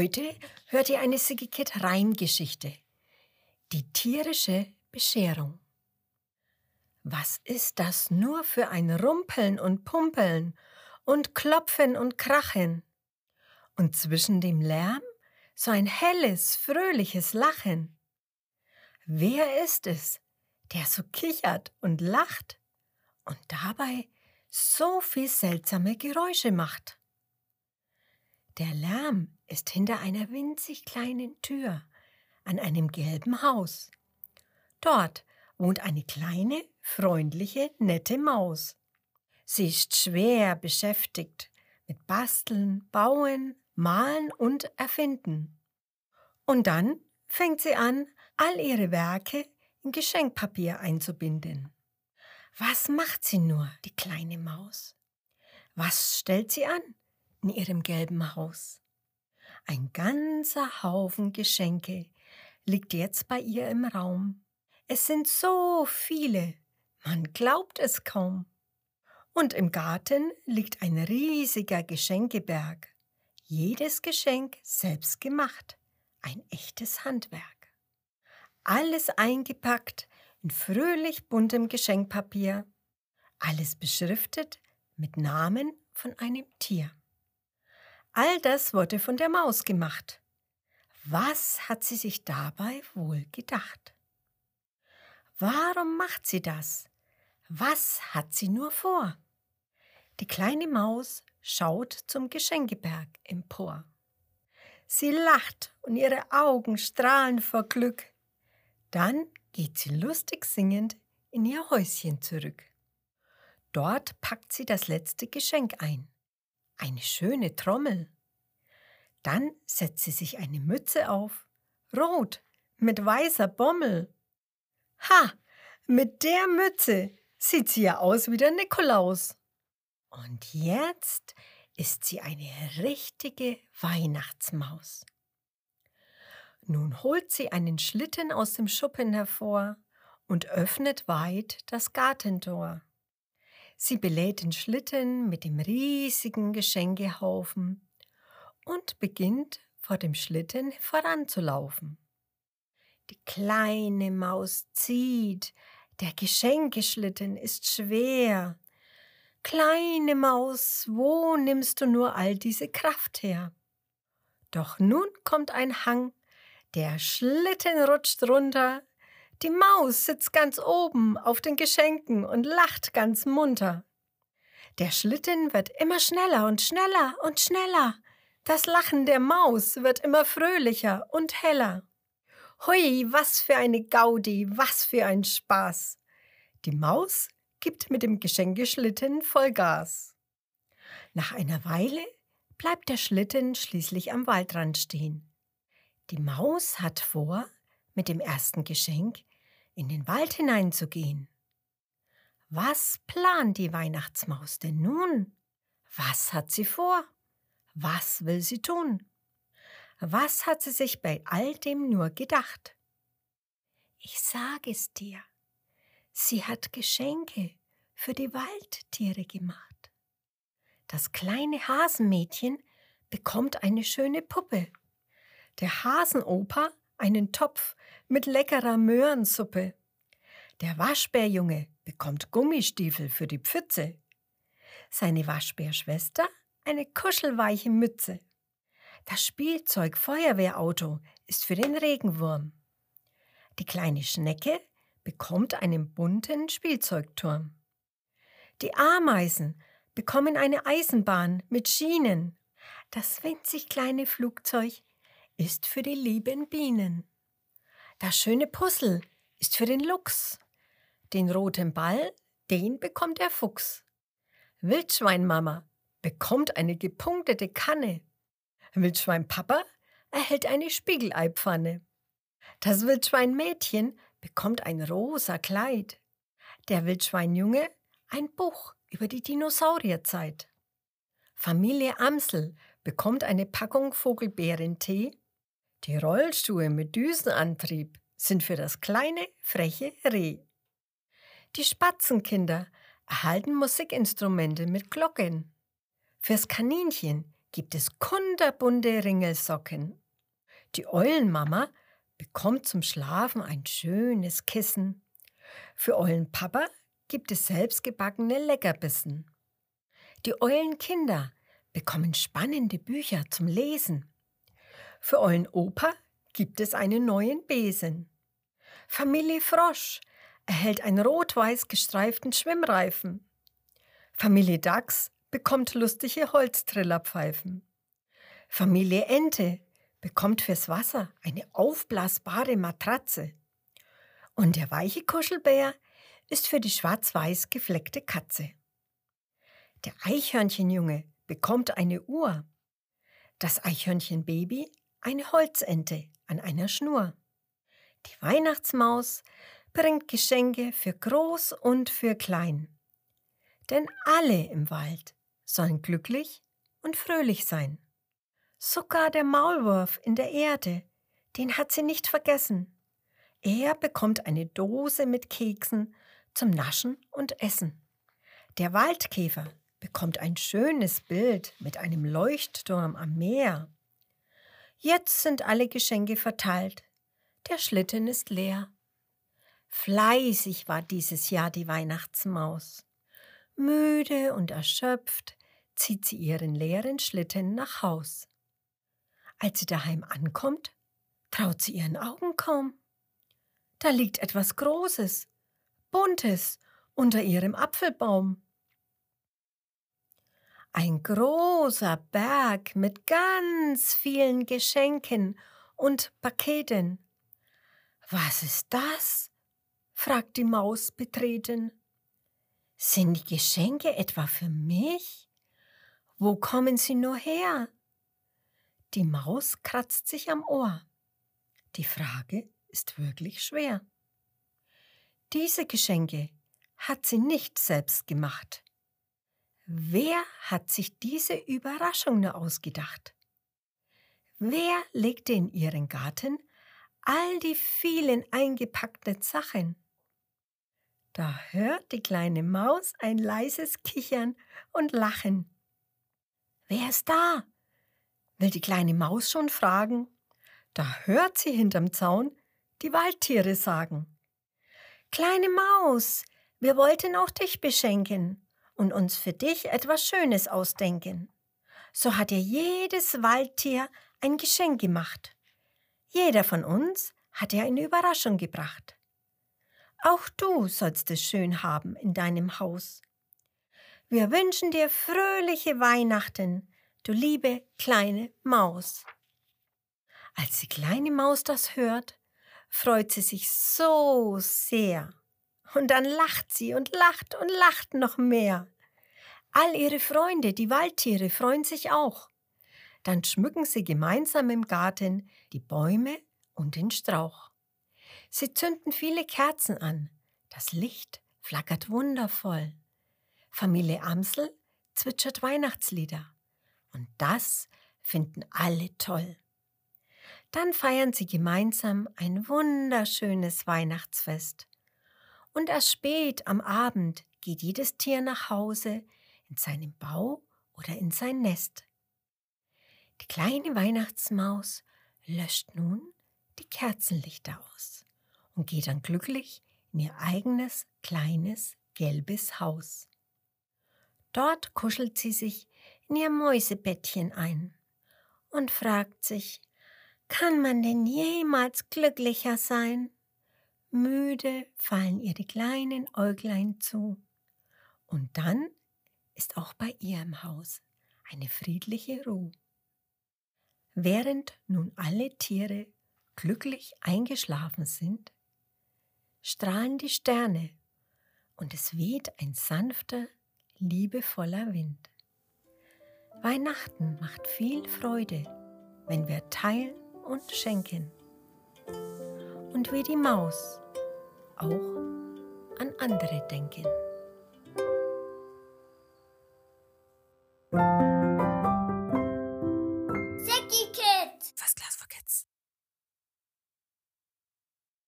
Heute hört ihr eine Sigikit Reimgeschichte. Die tierische Bescherung. Was ist das nur für ein Rumpeln und Pumpeln und Klopfen und Krachen? Und zwischen dem Lärm so ein helles, fröhliches Lachen. Wer ist es, der so kichert und lacht und dabei so viel seltsame Geräusche macht? Der Lärm ist hinter einer winzig kleinen Tür an einem gelben Haus. Dort wohnt eine kleine, freundliche, nette Maus. Sie ist schwer beschäftigt mit Basteln, Bauen, Malen und Erfinden. Und dann fängt sie an, all ihre Werke in Geschenkpapier einzubinden. Was macht sie nur, die kleine Maus? Was stellt sie an? In ihrem gelben Haus. Ein ganzer Haufen Geschenke liegt jetzt bei ihr im Raum. Es sind so viele, man glaubt es kaum. Und im Garten liegt ein riesiger Geschenkeberg. Jedes Geschenk selbst gemacht, ein echtes Handwerk. Alles eingepackt in fröhlich buntem Geschenkpapier, alles beschriftet mit Namen von einem Tier. All das wurde von der Maus gemacht. Was hat sie sich dabei wohl gedacht? Warum macht sie das? Was hat sie nur vor? Die kleine Maus schaut zum Geschenkeberg empor. Sie lacht und ihre Augen strahlen vor Glück. Dann geht sie lustig singend in ihr Häuschen zurück. Dort packt sie das letzte Geschenk ein eine schöne Trommel. Dann setzt sie sich eine Mütze auf, rot, mit weißer Bommel. Ha, mit der Mütze sieht sie ja aus wie der Nikolaus. Und jetzt ist sie eine richtige Weihnachtsmaus. Nun holt sie einen Schlitten aus dem Schuppen hervor und öffnet weit das Gartentor. Sie belädt den Schlitten mit dem riesigen Geschenkehaufen und beginnt vor dem Schlitten voranzulaufen. Die kleine Maus zieht, der Geschenkeschlitten ist schwer. Kleine Maus, wo nimmst du nur all diese Kraft her? Doch nun kommt ein Hang, der Schlitten rutscht runter, die Maus sitzt ganz oben auf den Geschenken und lacht ganz munter. Der Schlitten wird immer schneller und schneller und schneller. Das Lachen der Maus wird immer fröhlicher und heller. Hui, was für eine Gaudi, was für ein Spaß. Die Maus gibt mit dem Geschenkeschlitten voll Gas. Nach einer Weile bleibt der Schlitten schließlich am Waldrand stehen. Die Maus hat vor, mit dem ersten Geschenk in den Wald hineinzugehen. Was plant die Weihnachtsmaus denn nun? Was hat sie vor? Was will sie tun? Was hat sie sich bei all dem nur gedacht? Ich sage es dir, sie hat Geschenke für die Waldtiere gemacht. Das kleine Hasenmädchen bekommt eine schöne Puppe. Der Hasenoper einen Topf mit leckerer Möhrensuppe. Der Waschbärjunge bekommt Gummistiefel für die Pfütze. Seine Waschbärschwester eine kuschelweiche Mütze. Das Spielzeug Feuerwehrauto ist für den Regenwurm. Die kleine Schnecke bekommt einen bunten Spielzeugturm. Die Ameisen bekommen eine Eisenbahn mit Schienen. Das winzig kleine Flugzeug ist für die lieben Bienen. Das schöne Puzzle ist für den Luchs. Den roten Ball, den bekommt der Fuchs. Wildschweinmama bekommt eine gepunktete Kanne. Wildschweinpapa erhält eine Spiegeleipfanne. Das Wildschweinmädchen bekommt ein rosa Kleid. Der Wildschweinjunge ein Buch über die Dinosaurierzeit. Familie Amsel bekommt eine Packung Vogelbeerentee die Rollschuhe mit Düsenantrieb sind für das kleine, freche Reh. Die Spatzenkinder erhalten Musikinstrumente mit Glocken. Fürs Kaninchen gibt es kunterbunte Ringelsocken. Die Eulenmama bekommt zum Schlafen ein schönes Kissen. Für Eulenpapa gibt es selbstgebackene Leckerbissen. Die Eulenkinder bekommen spannende Bücher zum Lesen. Für Eulenopa gibt es einen neuen Besen. Familie Frosch erhält einen rot-weiß gestreiften Schwimmreifen. Familie Dachs bekommt lustige Holztrillerpfeifen. Familie Ente bekommt fürs Wasser eine aufblasbare Matratze. Und der weiche Kuschelbär ist für die schwarz-weiß gefleckte Katze. Der Eichhörnchenjunge bekommt eine Uhr. Das Eichhörnchenbaby eine Holzente an einer Schnur. Die Weihnachtsmaus bringt Geschenke für groß und für klein. Denn alle im Wald sollen glücklich und fröhlich sein. Sogar der Maulwurf in der Erde, den hat sie nicht vergessen. Er bekommt eine Dose mit Keksen zum Naschen und Essen. Der Waldkäfer bekommt ein schönes Bild mit einem Leuchtturm am Meer. Jetzt sind alle Geschenke verteilt. Der Schlitten ist leer. Fleißig war dieses Jahr die Weihnachtsmaus. Müde und erschöpft zieht sie ihren leeren Schlitten nach Haus. Als sie daheim ankommt, traut sie ihren Augen kaum. Da liegt etwas Großes, Buntes unter ihrem Apfelbaum. Ein großer Berg mit ganz vielen Geschenken und Paketen. Was ist das? fragt die Maus betreten. Sind die Geschenke etwa für mich? Wo kommen sie nur her? Die Maus kratzt sich am Ohr. Die Frage ist wirklich schwer. Diese Geschenke hat sie nicht selbst gemacht. Wer hat sich diese Überraschung nur ausgedacht? Wer legte in ihren Garten all die vielen eingepackten Sachen? Da hört die kleine Maus ein leises Kichern und Lachen. Wer ist da? will die kleine Maus schon fragen. Da hört sie hinterm Zaun die Waldtiere sagen. Kleine Maus, wir wollten auch dich beschenken und uns für dich etwas Schönes ausdenken. So hat dir jedes Waldtier ein Geschenk gemacht. Jeder von uns hat dir eine Überraschung gebracht. Auch du sollst es schön haben in deinem Haus. Wir wünschen dir fröhliche Weihnachten, du liebe kleine Maus. Als die kleine Maus das hört, freut sie sich so sehr. Und dann lacht sie und lacht und lacht noch mehr. All ihre Freunde, die Waldtiere, freuen sich auch. Dann schmücken sie gemeinsam im Garten die Bäume und den Strauch. Sie zünden viele Kerzen an. Das Licht flackert wundervoll. Familie Amsel zwitschert Weihnachtslieder. Und das finden alle toll. Dann feiern sie gemeinsam ein wunderschönes Weihnachtsfest. Und erst spät am Abend geht jedes Tier nach Hause in seinen Bau oder in sein Nest. Die kleine Weihnachtsmaus löscht nun die Kerzenlichter aus und geht dann glücklich in ihr eigenes kleines gelbes Haus. Dort kuschelt sie sich in ihr Mäusebettchen ein und fragt sich, kann man denn jemals glücklicher sein? Müde fallen ihr die kleinen Äuglein zu. Und dann ist auch bei ihr im Haus eine friedliche Ruhe. Während nun alle Tiere glücklich eingeschlafen sind, strahlen die Sterne und es weht ein sanfter, liebevoller Wind. Weihnachten macht viel Freude, wenn wir teilen und schenken. Und wie die Maus auch an andere denken.